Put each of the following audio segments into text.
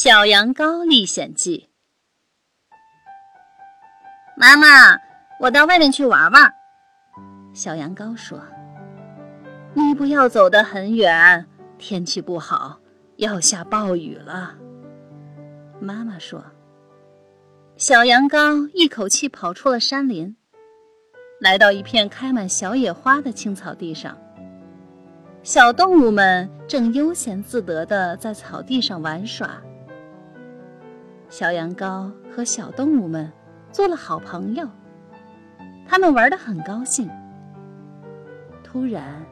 小羊羔历险记》。妈妈，我到外面去玩玩。小羊羔说：“你不要走得很远，天气不好，要下暴雨了。”妈妈说。小羊羔一口气跑出了山林，来到一片开满小野花的青草地上。小动物们正悠闲自得地在草地上玩耍。小羊羔和小动物们做了好朋友，他们玩得很高兴。突然，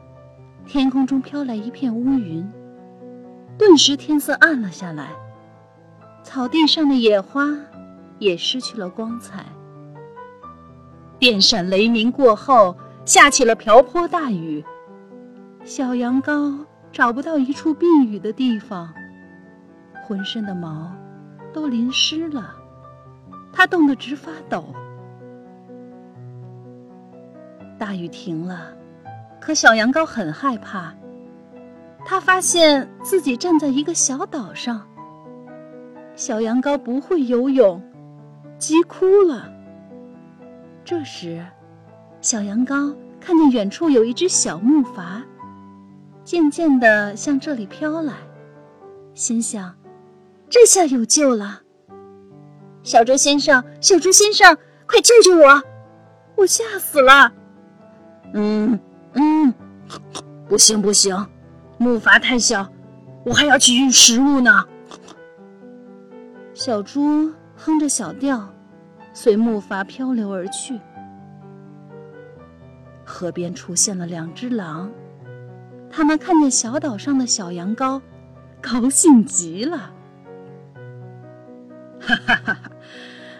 天空中飘来一片乌云，顿时天色暗了下来，草地上的野花也失去了光彩。电闪雷鸣过后，下起了瓢泼大雨。小羊羔找不到一处避雨的地方，浑身的毛都淋湿了，他冻得直发抖。大雨停了，可小羊羔很害怕。他发现自己站在一个小岛上。小羊羔不会游泳，急哭了。这时，小羊羔看见远处有一只小木筏。渐渐地向这里飘来，心想：“这下有救了。”小猪先生，小猪先生，快救救我！我吓死了。嗯嗯，不行不行，木筏太小，我还要去运食物呢。小猪哼着小调，随木筏漂流而去。河边出现了两只狼。他们看见小岛上的小羊羔，高兴极了。哈哈哈哈！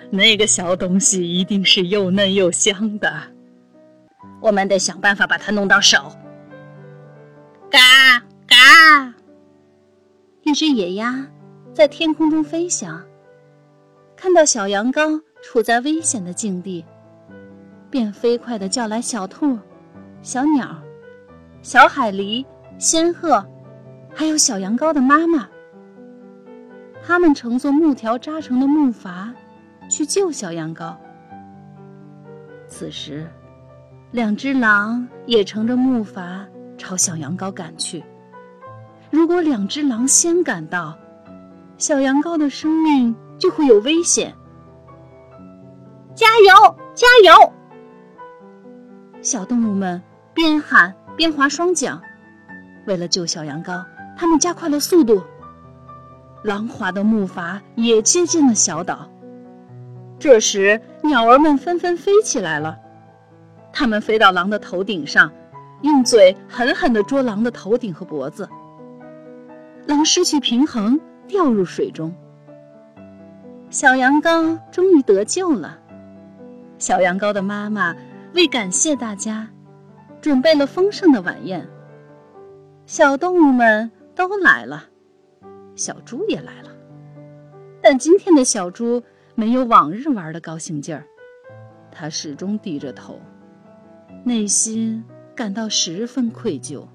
那个小东西一定是又嫩又香的，我们得想办法把它弄到手。嘎嘎！一只野鸭在天空中飞翔，看到小羊羔处在危险的境地，便飞快的叫来小兔、小鸟。小海狸、仙鹤，还有小羊羔的妈妈，他们乘坐木条扎成的木筏去救小羊羔。此时，两只狼也乘着木筏朝小羊羔赶去。如果两只狼先赶到，小羊羔的生命就会有危险。加油！加油！小动物们边喊。边划双桨，为了救小羊羔，他们加快了速度。狼划的木筏也接近了小岛。这时，鸟儿们纷纷飞起来了，它们飞到狼的头顶上，用嘴狠狠地啄狼的头顶和脖子。狼失去平衡，掉入水中。小羊羔终于得救了。小羊羔的妈妈为感谢大家。准备了丰盛的晚宴，小动物们都来了，小猪也来了。但今天的小猪没有往日玩的高兴劲儿，它始终低着头，内心感到十分愧疚。